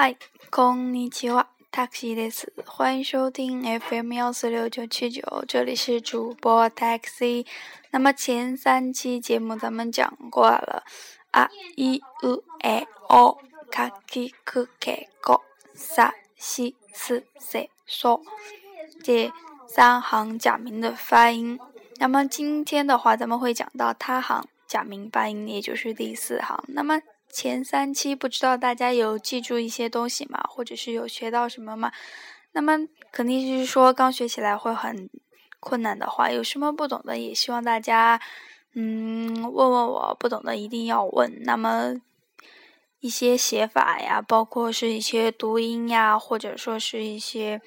嗨，こんにちは。Taxi 的词，欢迎收听 FM 幺四六九七九，这里是主播 Taxi。那么前三期节目咱们讲过了啊，一、二、哎、哦，卡、基、库、克、高、萨、西、斯、塞、索这三行假名的发音。那么今天的话，咱们会讲到他行假名发音，也就是第四行。那么前三期不知道大家有记住一些东西吗？或者是有学到什么吗？那么肯定就是说刚学起来会很困难的话，有什么不懂的也希望大家嗯问问我，不懂的一定要问。那么一些写法呀，包括是一些读音呀，或者说是一些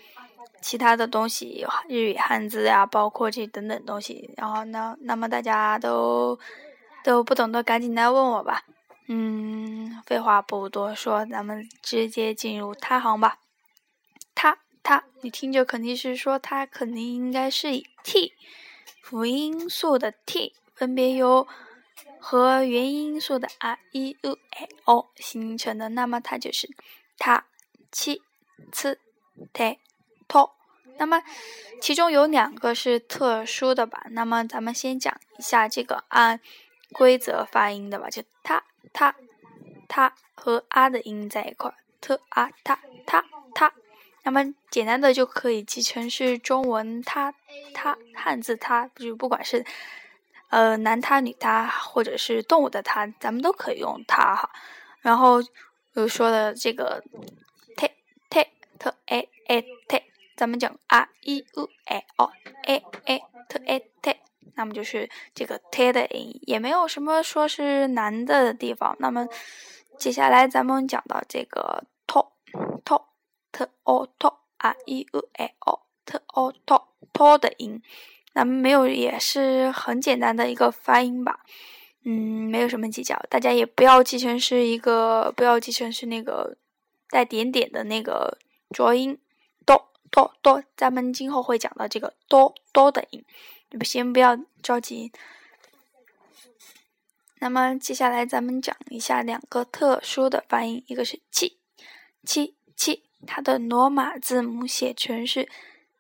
其他的东西，日语汉字呀，包括这等等东西。然后呢，那么大家都都不懂的，赶紧来问我吧。嗯，废话不多说，咱们直接进入他行吧。他他，你听着肯定是说他肯定应该是以 t 辅音素的 t 分别由和元音素的 r、e、u、o 形成的，那么它就是他、七、次、t、t。那么其中有两个是特殊的吧？那么咱们先讲一下这个按规则发音的吧，就他。它，它和啊的音在一块儿，特啊它它它，那么简单的就可以记成是中文它它汉字它，就不管是呃男他女他或者是动物的它，咱们都可以用它哈。然后又说的这个 t t t a a t，咱们讲啊 i u a o a a t a t。那么就是这个 t 的音，也没有什么说是难的地方。那么接下来咱们讲到这个 to to t o to 啊 e u a o t o to to 的音，那么没有也是很简单的一个发音吧。嗯，没有什么技巧，大家也不要记成是一个，不要记成是那个带点点的那个浊音 do do do。咱们今后会讲到这个 do do 的音。你们先不要着急。那么接下来咱们讲一下两个特殊的发音，一个是七七七，它的罗马字母写成是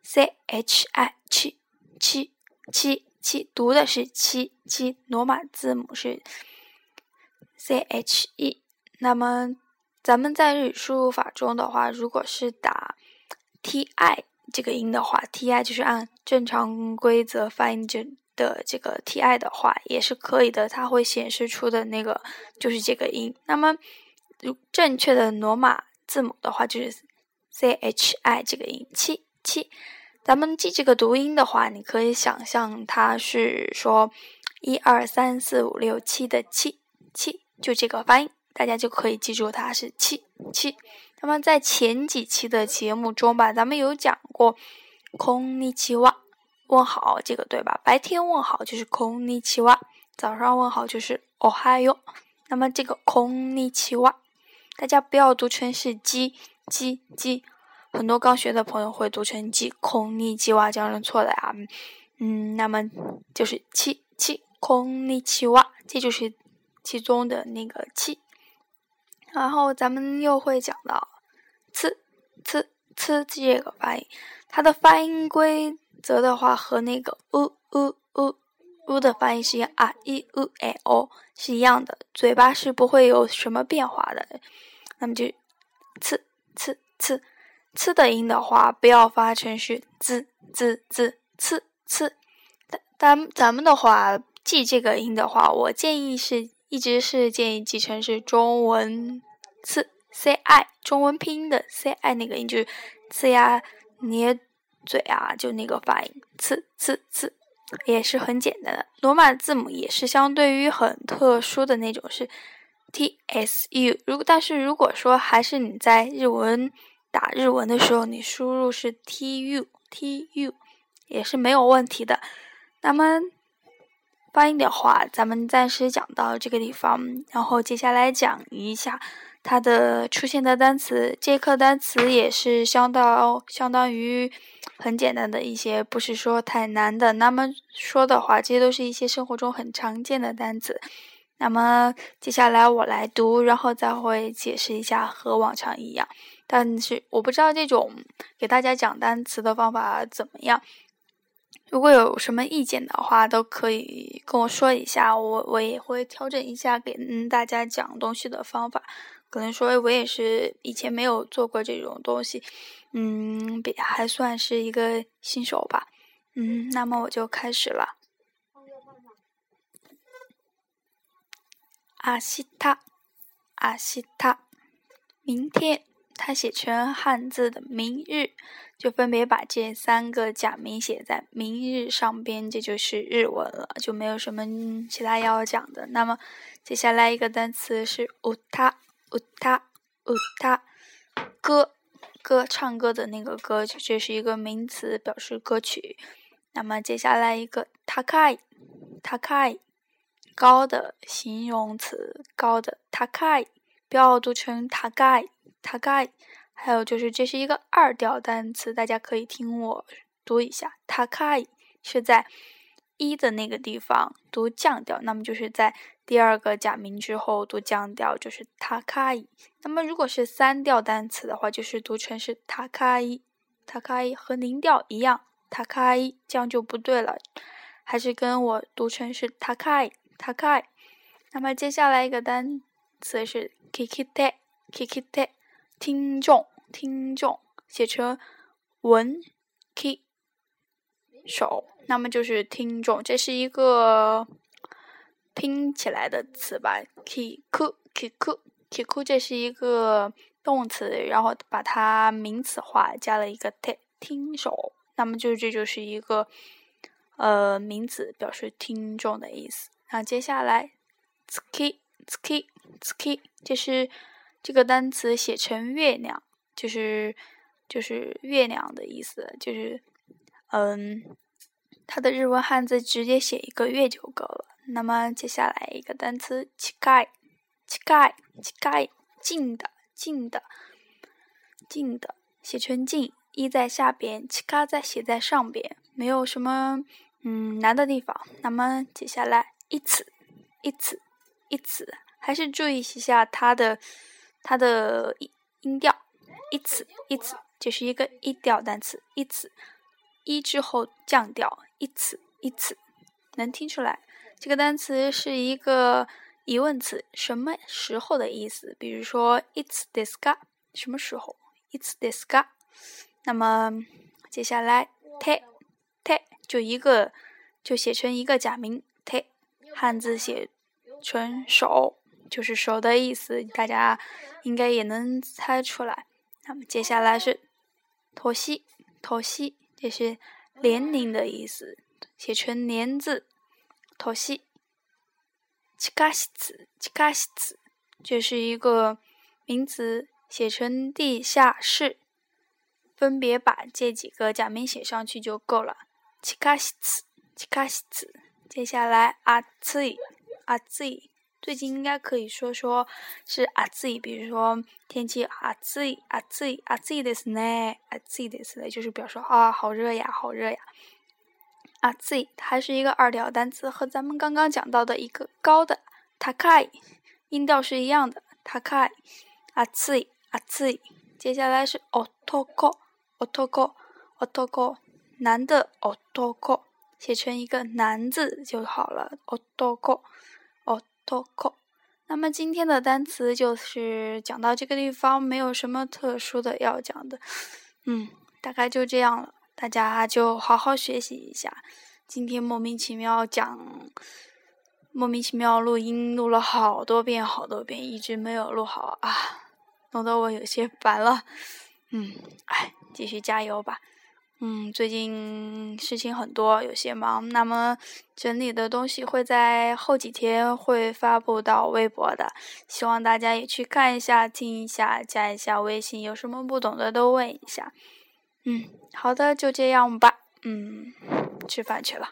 c h i 七七七七，读的是七七，罗马字母是 c h e。那么咱们在日语输入法中的话，如果是打 t i。这个音的话，t i 就是按正常规则发音这的这个 t i 的话也是可以的，它会显示出的那个就是这个音。那么，如正确的罗马字母的话就是 c h i 这个音七七。咱们记这个读音的话，你可以想象它是说一二三四五六七的七七，就这个发音，大家就可以记住它是七七。那么在前几期的节目中吧，咱们有讲过空尼奇哇问好这个对吧？白天问好就是空尼奇哇，早上问好就是哦嗨哟。那么这个空尼奇哇，大家不要读成是鸡鸡鸡，很多刚学的朋友会读成鸡空尼奇哇，这样是错的呀。嗯，那么就是七七空尼奇哇，这就是其中的那个七。然后咱们又会讲到。呲呲呲这个发音，它的发音规则的话和那个 u u u u 的发音是一样啊，i u a o 是一样的，嘴巴是不会有什么变化的。那么就呲呲呲呲的音的话，不要发成是滋滋滋呲呲。咱咱们的话记这个音的话，我建议是一直是建议记成是中文呲。C i 中文拼音的 c i 那个音就是呲呀捏嘴啊，就那个发音呲呲呲，也是很简单的。罗马字母也是相对于很特殊的那种是 t s u。如果但是如果说还是你在日文打日文的时候，你输入是 t u t u 也是没有问题的。那么发音的话，咱们暂时讲到这个地方，然后接下来讲一下。它的出现的单词，这课单词也是相当相当于很简单的一些，不是说太难的。那么说的话，这些都是一些生活中很常见的单词。那么接下来我来读，然后再会解释一下，和往常一样。但是我不知道这种给大家讲单词的方法怎么样。如果有什么意见的话，都可以跟我说一下，我我也会调整一下给嗯大家讲东西的方法。可能说我也是以前没有做过这种东西，嗯，比还算是一个新手吧。嗯，那么我就开始了。阿西塔，阿西塔，明天。它写成汉字的“明日”，就分别把这三个假名写在“明日”上边，这就是日文了，就没有什么其他要讲的。那么，接下来一个单词是“乌塔”，乌塔，乌塔，歌，歌，唱歌的那个歌，这是一个名词，表示歌曲。那么，接下来一个“ takai takai，高的形容词，高的塔卡伊，不要读成 takai takai，还有就是这是一个二调单词，大家可以听我读一下。takai 是在一的那个地方读降调，那么就是在第二个假名之后读降调，就是塔盖。那么如果是三调单词的话，就是读成是塔盖，塔盖和零调一样，塔盖这样就不对了，还是跟我读成是塔盖，塔盖。那么接下来一个单词是 kikite，kikite。听众，听众，写成文 k 手，那么就是听众。这是一个拼起来的词吧？kiku kiku kiku，这是一个动词，然后把它名词化，加了一个 t，听手，那么就这就是一个呃名词，表示听众的意思。那接下来 tsuki tsuki tsuki，这是。这个单词写成月亮，就是就是月亮的意思，就是嗯，它的日文汉字直接写一个月就够了。那么接下来一个单词，近盖，近盖，近盖，近的，近的，近的，写成近，一在下边，近盖在写在上边，没有什么嗯难的地方。那么接下来一次，一次，一次，还是注意一下它的。它的音音调，一次一次就是一个一调单词，一次一之后降调，一次一次能听出来。这个单词是一个疑问词，什么时候的意思？比如说，It's this guy，什么时候？It's this guy。那么接下来，te te 就一个就写成一个假名，te 汉字写成手。就是手的意思，大家应该也能猜出来。那么接下来是“托西”，“托西”这是年龄的意思，写成年字“托西”。七卡西子，七卡西子，这是一个名词，写成地下室。分别把这几个假名写上去就够了。七卡西子，七卡西子。接下来阿兹，阿兹。最近应该可以说说是啊自己，比如说天气啊自己啊自己啊自己的是呢啊自己的是呢，就是表示啊好热呀好热呀啊自己还是一个二调单词，和咱们刚刚讲到的一个高的 takai 音调是一样的 takai 啊自己啊自己，接下来是 otoko otoko otoko 男的 otoko 写成一个男字就好了 otoko。脱口。那么今天的单词就是讲到这个地方，没有什么特殊的要讲的，嗯，大概就这样了。大家就好好学习一下。今天莫名其妙讲，莫名其妙录音录了好多遍好多遍，一直没有录好啊，弄得我有些烦了。嗯，哎，继续加油吧。嗯，最近事情很多，有些忙。那么整理的东西会在后几天会发布到微博的，希望大家也去看一下、听一下、加一下微信，有什么不懂的都问一下。嗯，好的，就这样吧。嗯，吃饭去了。